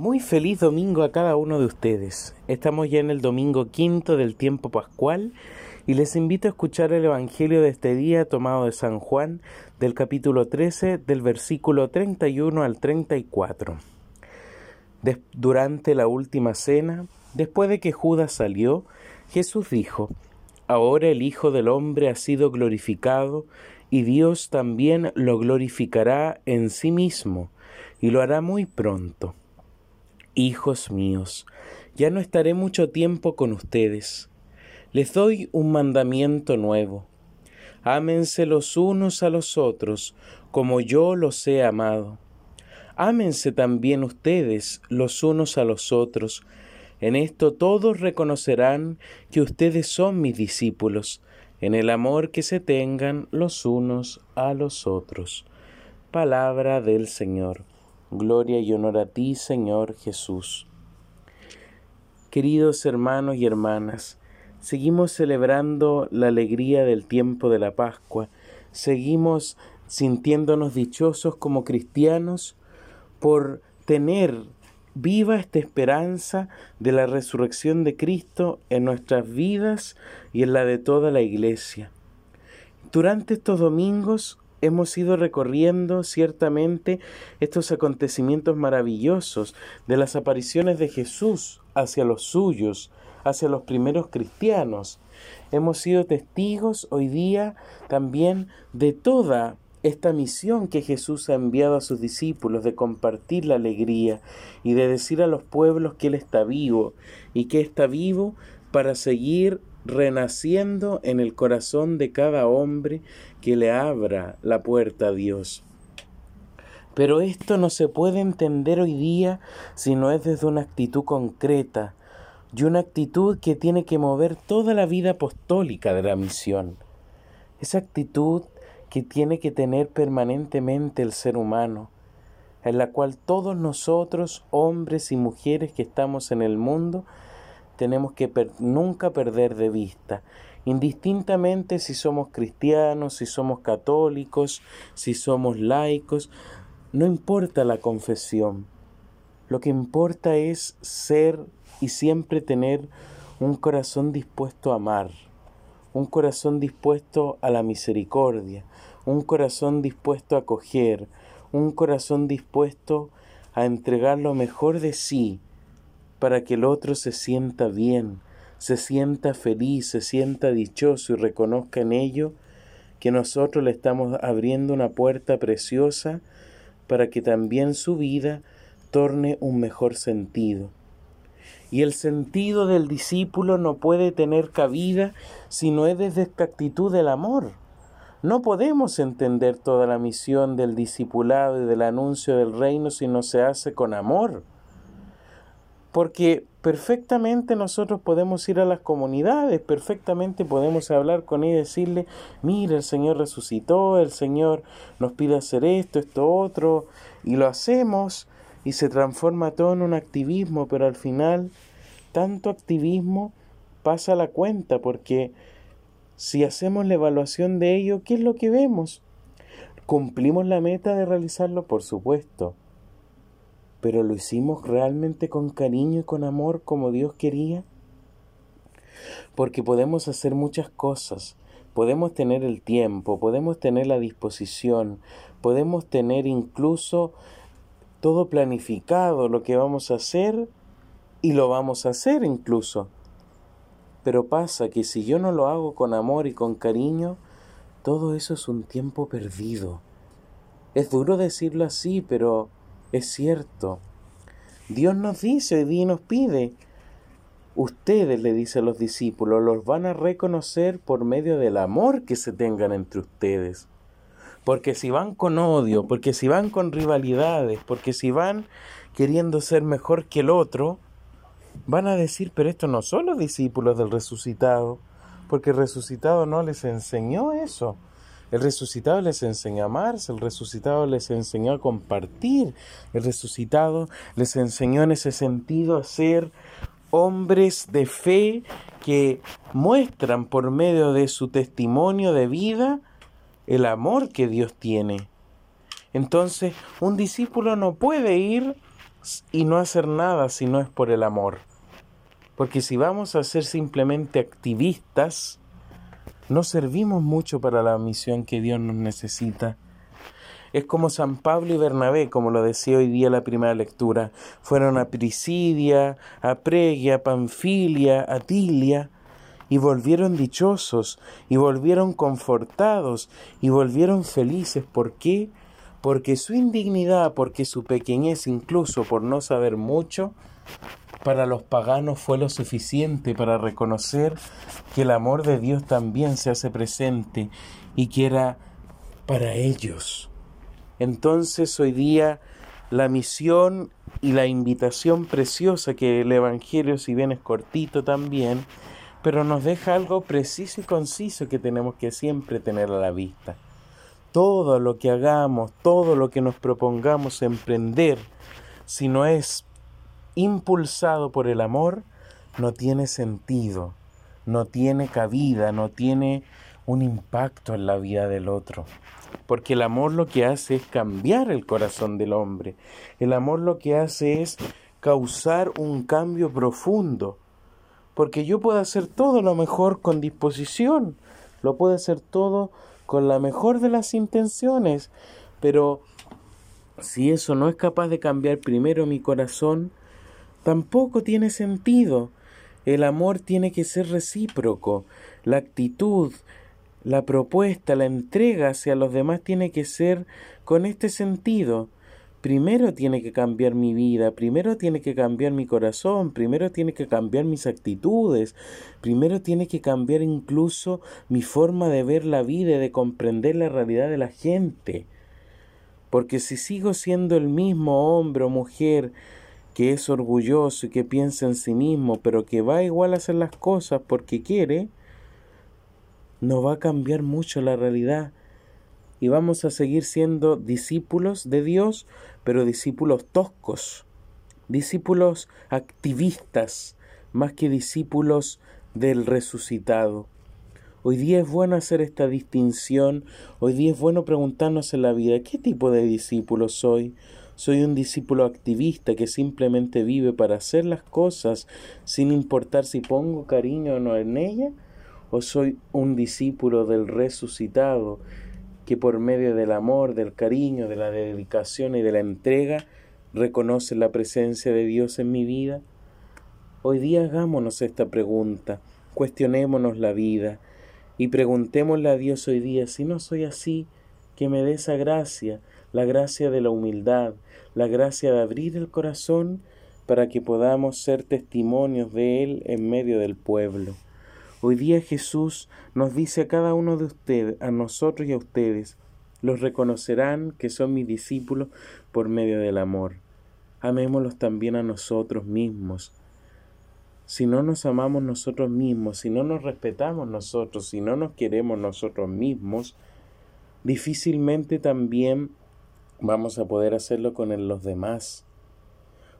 Muy feliz domingo a cada uno de ustedes. Estamos ya en el domingo quinto del tiempo pascual y les invito a escuchar el Evangelio de este día tomado de San Juan del capítulo 13 del versículo 31 al 34. durante la última cena, después de que Judas salió, Jesús dijo, Ahora el Hijo del Hombre ha sido glorificado y Dios también lo glorificará en sí mismo y lo hará muy pronto. Hijos míos, ya no estaré mucho tiempo con ustedes. Les doy un mandamiento nuevo. Ámense los unos a los otros como yo los he amado. Ámense también ustedes los unos a los otros. En esto todos reconocerán que ustedes son mis discípulos, en el amor que se tengan los unos a los otros. Palabra del Señor. Gloria y honor a ti, Señor Jesús. Queridos hermanos y hermanas, seguimos celebrando la alegría del tiempo de la Pascua, seguimos sintiéndonos dichosos como cristianos por tener viva esta esperanza de la resurrección de Cristo en nuestras vidas y en la de toda la Iglesia. Durante estos domingos hemos ido recorriendo ciertamente estos acontecimientos maravillosos de las apariciones de Jesús hacia los suyos, hacia los primeros cristianos. Hemos sido testigos hoy día también de toda esta misión que Jesús ha enviado a sus discípulos de compartir la alegría y de decir a los pueblos que Él está vivo y que está vivo para seguir renaciendo en el corazón de cada hombre que le abra la puerta a Dios. Pero esto no se puede entender hoy día si no es desde una actitud concreta y una actitud que tiene que mover toda la vida apostólica de la misión. Esa actitud que tiene que tener permanentemente el ser humano, en la cual todos nosotros, hombres y mujeres que estamos en el mundo, tenemos que nunca perder de vista, indistintamente si somos cristianos, si somos católicos, si somos laicos, no importa la confesión. Lo que importa es ser y siempre tener un corazón dispuesto a amar, un corazón dispuesto a la misericordia, un corazón dispuesto a acoger, un corazón dispuesto a entregar lo mejor de sí para que el otro se sienta bien, se sienta feliz, se sienta dichoso y reconozca en ello que nosotros le estamos abriendo una puerta preciosa para que también su vida torne un mejor sentido. Y el sentido del discípulo no puede tener cabida si no es desde esta actitud del amor. No podemos entender toda la misión del discipulado y del anuncio del reino si no se hace con amor. Porque perfectamente nosotros podemos ir a las comunidades, perfectamente podemos hablar con ellos y decirle, mira, el Señor resucitó, el Señor nos pide hacer esto, esto, otro, y lo hacemos y se transforma todo en un activismo, pero al final tanto activismo pasa la cuenta, porque si hacemos la evaluación de ello, ¿qué es lo que vemos? ¿Cumplimos la meta de realizarlo? Por supuesto pero lo hicimos realmente con cariño y con amor como Dios quería. Porque podemos hacer muchas cosas, podemos tener el tiempo, podemos tener la disposición, podemos tener incluso todo planificado lo que vamos a hacer y lo vamos a hacer incluso. Pero pasa que si yo no lo hago con amor y con cariño, todo eso es un tiempo perdido. Es duro decirlo así, pero es cierto. Dios nos dice y nos pide. Ustedes, le dice a los discípulos, los van a reconocer por medio del amor que se tengan entre ustedes. Porque si van con odio, porque si van con rivalidades, porque si van queriendo ser mejor que el otro, van a decir, pero estos no son los discípulos del resucitado, porque el resucitado no les enseñó eso. El resucitado les enseñó a amarse, el resucitado les enseñó a compartir, el resucitado les enseñó en ese sentido a ser hombres de fe que muestran por medio de su testimonio de vida el amor que Dios tiene. Entonces, un discípulo no puede ir y no hacer nada si no es por el amor. Porque si vamos a ser simplemente activistas, no servimos mucho para la misión que Dios nos necesita. Es como San Pablo y Bernabé, como lo decía hoy día la primera lectura. Fueron a Prisidia, a Pregia, a Panfilia, a Tilia, y volvieron dichosos, y volvieron confortados, y volvieron felices. ¿Por qué? Porque su indignidad, porque su pequeñez, incluso por no saber mucho, para los paganos fue lo suficiente para reconocer que el amor de Dios también se hace presente y que era para ellos. Entonces hoy día la misión y la invitación preciosa que el Evangelio, si bien es cortito también, pero nos deja algo preciso y conciso que tenemos que siempre tener a la vista. Todo lo que hagamos, todo lo que nos propongamos emprender, si no es impulsado por el amor, no tiene sentido, no tiene cabida, no tiene un impacto en la vida del otro. Porque el amor lo que hace es cambiar el corazón del hombre. El amor lo que hace es causar un cambio profundo. Porque yo puedo hacer todo lo mejor con disposición, lo puedo hacer todo con la mejor de las intenciones, pero si eso no es capaz de cambiar primero mi corazón, tampoco tiene sentido. El amor tiene que ser recíproco, la actitud, la propuesta, la entrega hacia los demás tiene que ser con este sentido. Primero tiene que cambiar mi vida, primero tiene que cambiar mi corazón, primero tiene que cambiar mis actitudes, primero tiene que cambiar incluso mi forma de ver la vida y de comprender la realidad de la gente. Porque si sigo siendo el mismo hombre o mujer que es orgulloso y que piensa en sí mismo, pero que va igual a hacer las cosas porque quiere, no va a cambiar mucho la realidad y vamos a seguir siendo discípulos de Dios, pero discípulos toscos, discípulos activistas, más que discípulos del resucitado. Hoy día es bueno hacer esta distinción, hoy día es bueno preguntarnos en la vida, ¿qué tipo de discípulo soy? ¿Soy un discípulo activista que simplemente vive para hacer las cosas sin importar si pongo cariño o no en ella? ¿O soy un discípulo del resucitado que por medio del amor, del cariño, de la dedicación y de la entrega reconoce la presencia de Dios en mi vida? Hoy día hagámonos esta pregunta, cuestionémonos la vida y preguntémosle a Dios hoy día, si no soy así, que me dé esa gracia, la gracia de la humildad, la gracia de abrir el corazón para que podamos ser testimonios de Él en medio del pueblo. Hoy día Jesús nos dice a cada uno de ustedes, a nosotros y a ustedes, los reconocerán que son mis discípulos por medio del amor. Amémoslos también a nosotros mismos. Si no nos amamos nosotros mismos, si no nos respetamos nosotros, si no nos queremos nosotros mismos, difícilmente también vamos a poder hacerlo con los demás.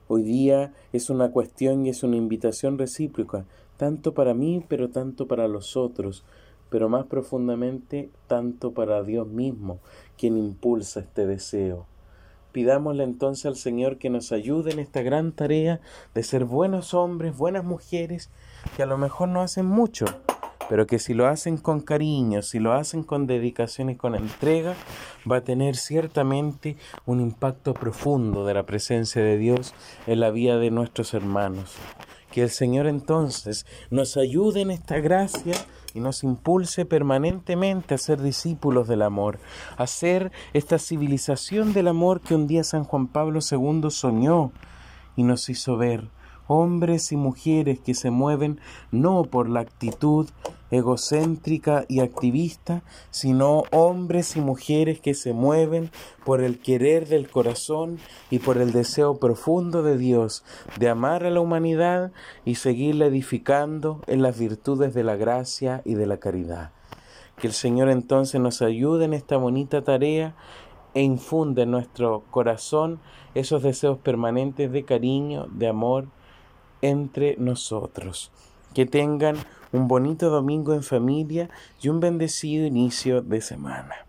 Hoy día es una cuestión y es una invitación recíproca tanto para mí, pero tanto para los otros, pero más profundamente tanto para Dios mismo, quien impulsa este deseo. Pidámosle entonces al Señor que nos ayude en esta gran tarea de ser buenos hombres, buenas mujeres, que a lo mejor no hacen mucho, pero que si lo hacen con cariño, si lo hacen con dedicación y con entrega, va a tener ciertamente un impacto profundo de la presencia de Dios en la vida de nuestros hermanos. Que el Señor entonces nos ayude en esta gracia y nos impulse permanentemente a ser discípulos del amor, a ser esta civilización del amor que un día San Juan Pablo II soñó y nos hizo ver hombres y mujeres que se mueven no por la actitud egocéntrica y activista, sino hombres y mujeres que se mueven por el querer del corazón y por el deseo profundo de Dios de amar a la humanidad y seguirla edificando en las virtudes de la gracia y de la caridad. Que el Señor entonces nos ayude en esta bonita tarea e infunde en nuestro corazón esos deseos permanentes de cariño, de amor, entre nosotros. Que tengan un bonito domingo en familia y un bendecido inicio de semana.